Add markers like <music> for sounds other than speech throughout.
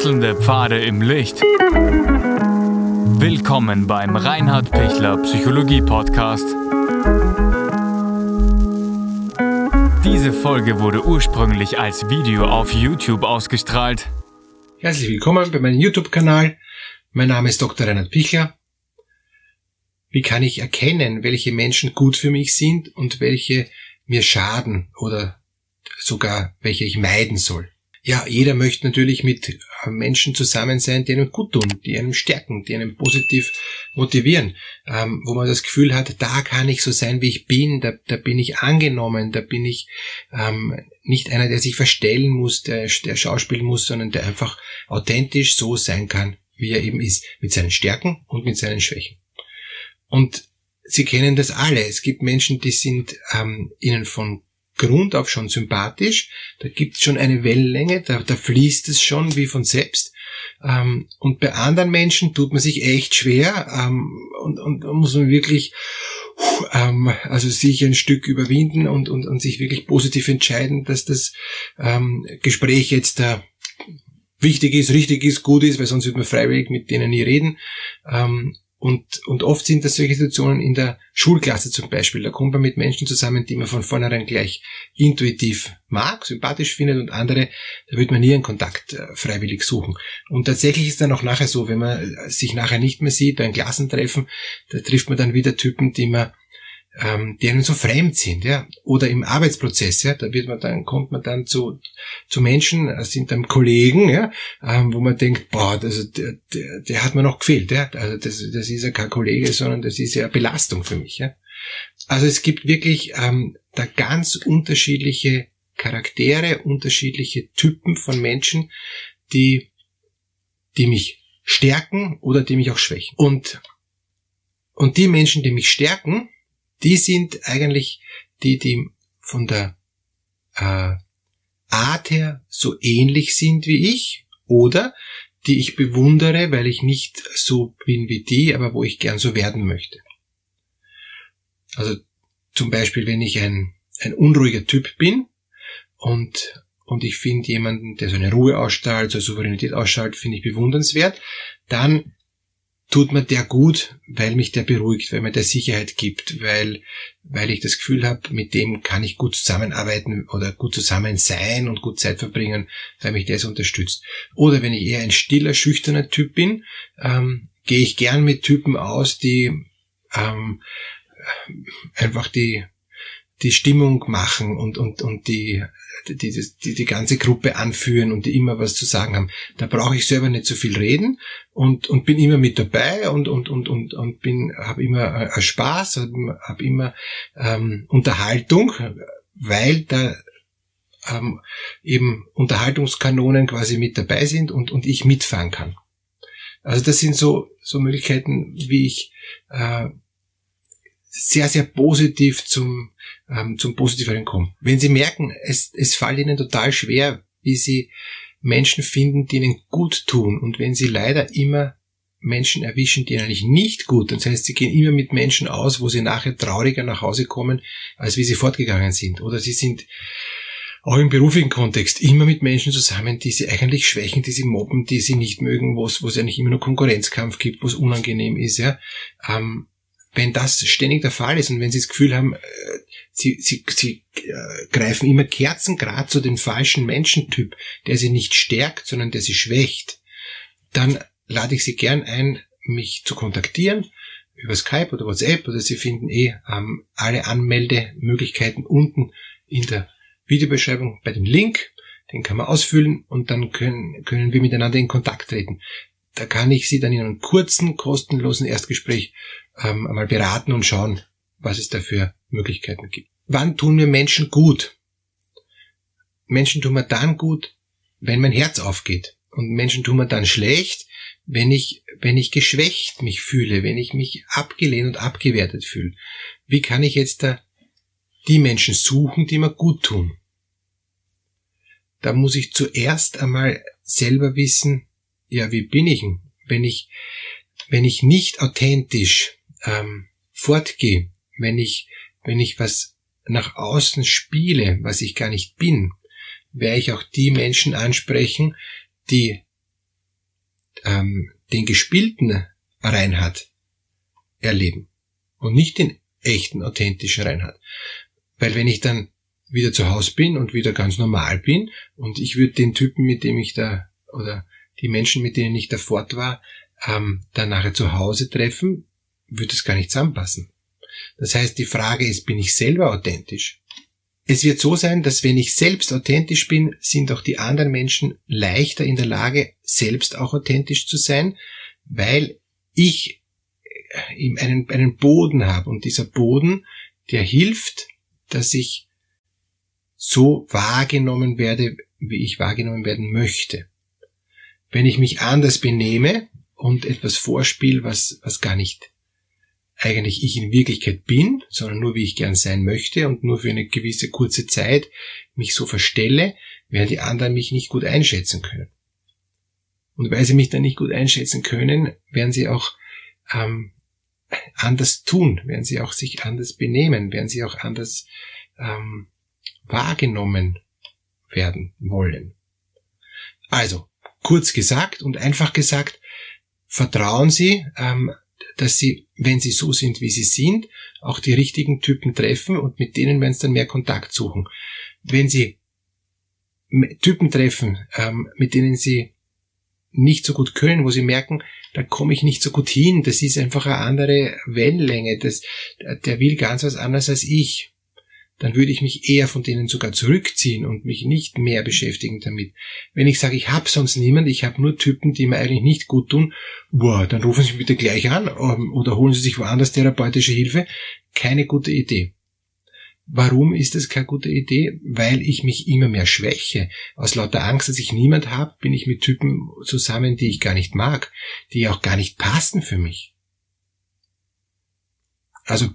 Wechselnde Pfade im Licht. Willkommen beim Reinhard Pichler Psychologie Podcast. Diese Folge wurde ursprünglich als Video auf YouTube ausgestrahlt. Herzlich willkommen bei meinem YouTube-Kanal. Mein Name ist Dr. Reinhard Pichler. Wie kann ich erkennen, welche Menschen gut für mich sind und welche mir schaden oder sogar welche ich meiden soll? ja, jeder möchte natürlich mit Menschen zusammen sein, die einem gut tun, die einem stärken, die einem positiv motivieren, ähm, wo man das Gefühl hat, da kann ich so sein, wie ich bin, da, da bin ich angenommen, da bin ich ähm, nicht einer, der sich verstellen muss, der, der schauspielen muss, sondern der einfach authentisch so sein kann, wie er eben ist, mit seinen Stärken und mit seinen Schwächen. Und Sie kennen das alle. Es gibt Menschen, die sind ähm, ihnen von Grund auf schon sympathisch. Da gibt's schon eine Wellenlänge, da, da fließt es schon wie von selbst. Ähm, und bei anderen Menschen tut man sich echt schwer ähm, und, und muss man wirklich ähm, also sich ein Stück überwinden und, und, und sich wirklich positiv entscheiden, dass das ähm, Gespräch jetzt da wichtig ist, richtig ist, gut ist, weil sonst wird man freiwillig mit denen nie reden. Ähm, und, und oft sind das solche Situationen in der Schulklasse zum Beispiel. Da kommt man mit Menschen zusammen, die man von vornherein gleich intuitiv mag, sympathisch findet und andere, da wird man nie einen Kontakt äh, freiwillig suchen. Und tatsächlich ist dann auch nachher so, wenn man sich nachher nicht mehr sieht, ein Klassentreffen, da trifft man dann wieder Typen, die man ähm, die einem so fremd sind, ja, oder im Arbeitsprozess, ja, da wird man dann, kommt man dann zu, zu Menschen, äh, sind dann Kollegen, ja, ähm, wo man denkt, boah, das, der, der, der hat mir noch gefehlt, ja, also das, das ist ja kein Kollege, sondern das ist ja eine Belastung für mich, ja. Also es gibt wirklich ähm, da ganz unterschiedliche Charaktere, unterschiedliche Typen von Menschen, die, die mich stärken oder die mich auch schwächen. Und, und die Menschen, die mich stärken, die sind eigentlich die, die von der äh, Art her so ähnlich sind wie ich oder die ich bewundere, weil ich nicht so bin wie die, aber wo ich gern so werden möchte. Also zum Beispiel, wenn ich ein, ein unruhiger Typ bin und, und ich finde jemanden, der so eine Ruhe ausstrahlt, so Souveränität ausstrahlt, finde ich bewundernswert, dann tut mir der gut, weil mich der beruhigt, weil mir der Sicherheit gibt, weil, weil ich das Gefühl habe, mit dem kann ich gut zusammenarbeiten oder gut zusammen sein und gut Zeit verbringen, weil mich der so unterstützt. Oder wenn ich eher ein stiller, schüchterner Typ bin, ähm, gehe ich gern mit Typen aus, die ähm, einfach die die Stimmung machen und, und, und die, die, die, die ganze Gruppe anführen und die immer was zu sagen haben. Da brauche ich selber nicht so viel reden und, und bin immer mit dabei und, und, und, und, und bin, habe immer äh, Spaß, habe hab immer ähm, Unterhaltung, weil da ähm, eben Unterhaltungskanonen quasi mit dabei sind und, und ich mitfahren kann. Also das sind so, so Möglichkeiten, wie ich äh, sehr, sehr positiv zum, ähm, zum Positiveren kommen. Wenn Sie merken, es, es fällt Ihnen total schwer, wie Sie Menschen finden, die Ihnen gut tun und wenn Sie leider immer Menschen erwischen, die eigentlich nicht gut, das heißt, Sie gehen immer mit Menschen aus, wo Sie nachher trauriger nach Hause kommen, als wie Sie fortgegangen sind. Oder Sie sind auch im beruflichen Kontext immer mit Menschen zusammen, die sie eigentlich schwächen, die sie mobben, die sie nicht mögen, wo es, wo es eigentlich immer nur Konkurrenzkampf gibt, wo es unangenehm ist, ja. Ähm, wenn das ständig der Fall ist und wenn Sie das Gefühl haben, äh, Sie, Sie, Sie äh, greifen immer kerzengrad zu dem falschen Menschentyp, der Sie nicht stärkt, sondern der Sie schwächt, dann lade ich Sie gern ein, mich zu kontaktieren über Skype oder WhatsApp oder Sie finden eh ähm, alle Anmeldemöglichkeiten unten in der Videobeschreibung bei dem Link. Den kann man ausfüllen und dann können, können wir miteinander in Kontakt treten. Da kann ich Sie dann in einem kurzen, kostenlosen Erstgespräch ähm, einmal beraten und schauen, was es da für Möglichkeiten gibt. Wann tun mir Menschen gut? Menschen tun mir dann gut, wenn mein Herz aufgeht. Und Menschen tun mir dann schlecht, wenn ich, wenn ich geschwächt mich fühle, wenn ich mich abgelehnt und abgewertet fühle. Wie kann ich jetzt da die Menschen suchen, die mir gut tun? Da muss ich zuerst einmal selber wissen, ja, wie bin ich denn? Wenn ich, wenn ich nicht authentisch ähm, fortgehe, wenn ich, wenn ich was nach außen spiele, was ich gar nicht bin, werde ich auch die Menschen ansprechen, die ähm, den gespielten Reinhard erleben und nicht den echten, authentischen Reinhard. Weil wenn ich dann wieder zu Hause bin und wieder ganz normal bin und ich würde den Typen, mit dem ich da, oder die Menschen, mit denen ich da fort war, ähm, dann nachher zu Hause treffen, würde es gar nicht zusammenpassen. Das heißt, die Frage ist, bin ich selber authentisch? Es wird so sein, dass wenn ich selbst authentisch bin, sind auch die anderen Menschen leichter in der Lage, selbst auch authentisch zu sein, weil ich äh, einen, einen Boden habe und dieser Boden, der hilft, dass ich so wahrgenommen werde, wie ich wahrgenommen werden möchte. Wenn ich mich anders benehme und etwas vorspiele, was, was gar nicht eigentlich ich in Wirklichkeit bin, sondern nur wie ich gern sein möchte und nur für eine gewisse kurze Zeit mich so verstelle, werden die anderen mich nicht gut einschätzen können. Und weil sie mich dann nicht gut einschätzen können, werden sie auch ähm, anders tun, werden sie auch sich anders benehmen, werden sie auch anders ähm, wahrgenommen werden wollen. Also, kurz gesagt und einfach gesagt, vertrauen Sie ähm, dass sie, wenn sie so sind, wie sie sind, auch die richtigen Typen treffen und mit denen werden sie dann mehr Kontakt suchen. Wenn sie Typen treffen, ähm, mit denen sie nicht so gut können, wo sie merken, da komme ich nicht so gut hin, das ist einfach eine andere Wellenlänge, das, der will ganz was anderes als ich dann würde ich mich eher von denen sogar zurückziehen und mich nicht mehr beschäftigen damit. Wenn ich sage, ich habe sonst niemand, ich habe nur Typen, die mir eigentlich nicht gut tun, boah, dann rufen Sie mich bitte gleich an ähm, oder holen Sie sich woanders therapeutische Hilfe. Keine gute Idee. Warum ist das keine gute Idee? Weil ich mich immer mehr schwäche. Aus lauter Angst, dass ich niemand habe, bin ich mit Typen zusammen, die ich gar nicht mag, die auch gar nicht passen für mich. Also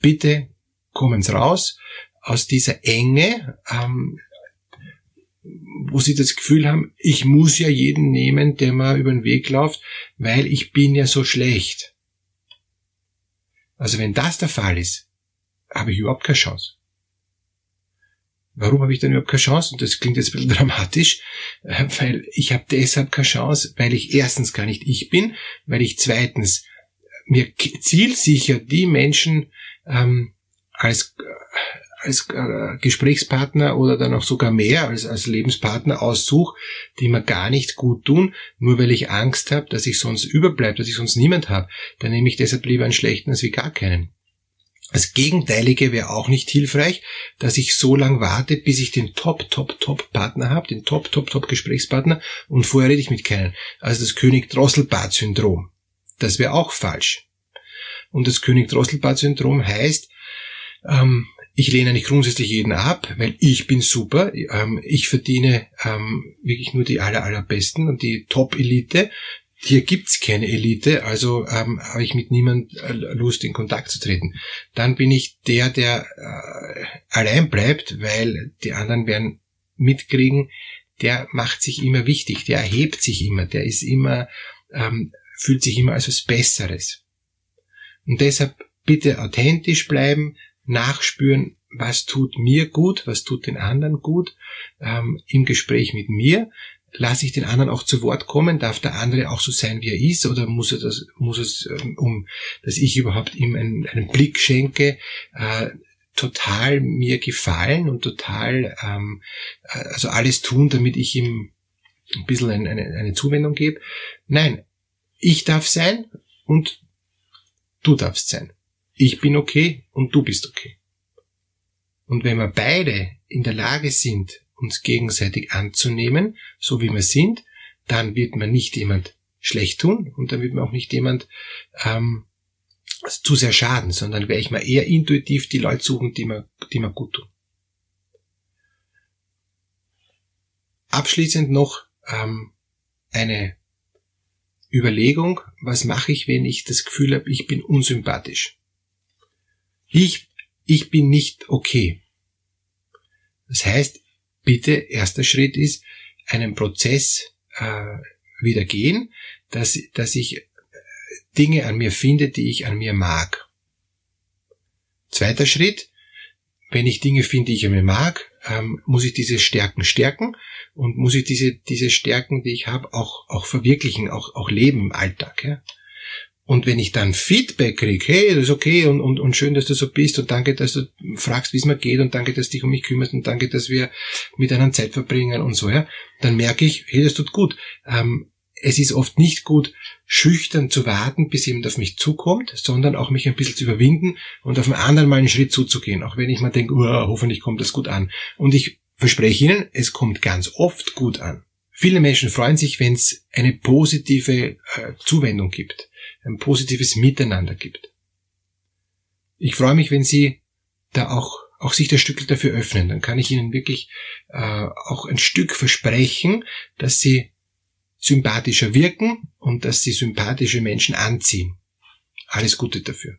bitte kommen's raus aus dieser Enge, ähm, wo sie das Gefühl haben, ich muss ja jeden nehmen, der mir über den Weg läuft, weil ich bin ja so schlecht. Also wenn das der Fall ist, habe ich überhaupt keine Chance. Warum habe ich dann überhaupt keine Chance? Und das klingt jetzt ein bisschen <laughs> dramatisch, weil ich habe deshalb keine Chance, weil ich erstens gar nicht ich bin, weil ich zweitens mir zielsicher die Menschen ähm, als als äh, Gesprächspartner oder dann auch sogar mehr als, als Lebenspartner aussuche, die mir gar nicht gut tun, nur weil ich Angst habe, dass ich sonst überbleibe, dass ich sonst niemand habe. Dann nehme ich deshalb lieber einen schlechten als wie gar keinen. Das Gegenteilige wäre auch nicht hilfreich, dass ich so lang warte, bis ich den Top, Top, Top Partner habe, den Top, Top, Top Gesprächspartner und vorher rede ich mit keinen. Also das König-Drosselbart-Syndrom. Das wäre auch falsch. Und das König-Drosselbart-Syndrom heißt, ähm, ich lehne nicht grundsätzlich jeden ab, weil ich bin super. Ähm, ich verdiene ähm, wirklich nur die aller, allerbesten und die Top-Elite. Hier gibt's keine Elite, also ähm, habe ich mit niemand äh, Lust in Kontakt zu treten. Dann bin ich der, der äh, allein bleibt, weil die anderen werden mitkriegen, der macht sich immer wichtig, der erhebt sich immer, der ist immer, fühlt sich immer als was Besseres. Und deshalb bitte authentisch bleiben, nachspüren, was tut mir gut, was tut den anderen gut, ähm, im Gespräch mit mir. Lasse ich den anderen auch zu Wort kommen? Darf der andere auch so sein, wie er ist? Oder muss er das, muss es, ähm, um, dass ich überhaupt ihm einen, einen Blick schenke, äh, total mir gefallen und total, ähm, äh, also alles tun, damit ich ihm ein bisschen eine, eine, eine Zuwendung gebe? Nein, ich darf sein und du darfst sein ich bin okay und du bist okay. Und wenn wir beide in der Lage sind, uns gegenseitig anzunehmen, so wie wir sind, dann wird man nicht jemand schlecht tun und dann wird man auch nicht jemand ähm, zu sehr schaden, sondern werde ich mal eher intuitiv die Leute suchen, die mir, die mir gut tun. Abschließend noch ähm, eine Überlegung, was mache ich, wenn ich das Gefühl habe, ich bin unsympathisch. Ich, ich bin nicht okay. Das heißt, bitte, erster Schritt ist, einen Prozess äh, wieder gehen, dass, dass ich äh, Dinge an mir finde, die ich an mir mag. Zweiter Schritt, wenn ich Dinge finde, die ich an mir mag, ähm, muss ich diese Stärken stärken und muss ich diese, diese Stärken, die ich habe, auch, auch verwirklichen, auch, auch leben im Alltag. Ja? Und wenn ich dann Feedback kriege, hey, das ist okay und, und, und schön, dass du so bist und danke, dass du fragst, wie es mir geht und danke, dass du dich um mich kümmerst und danke, dass wir miteinander Zeit verbringen und so, ja, dann merke ich, hey, das tut gut. Ähm, es ist oft nicht gut, schüchtern zu warten, bis jemand auf mich zukommt, sondern auch mich ein bisschen zu überwinden und auf einen anderen mal einen Schritt zuzugehen, auch wenn ich mal denke, uh, hoffentlich kommt das gut an. Und ich verspreche Ihnen, es kommt ganz oft gut an. Viele Menschen freuen sich, wenn es eine positive äh, Zuwendung gibt ein positives Miteinander gibt. Ich freue mich, wenn Sie da auch, auch sich das Stück dafür öffnen. Dann kann ich Ihnen wirklich äh, auch ein Stück versprechen, dass Sie sympathischer wirken und dass Sie sympathische Menschen anziehen. Alles Gute dafür.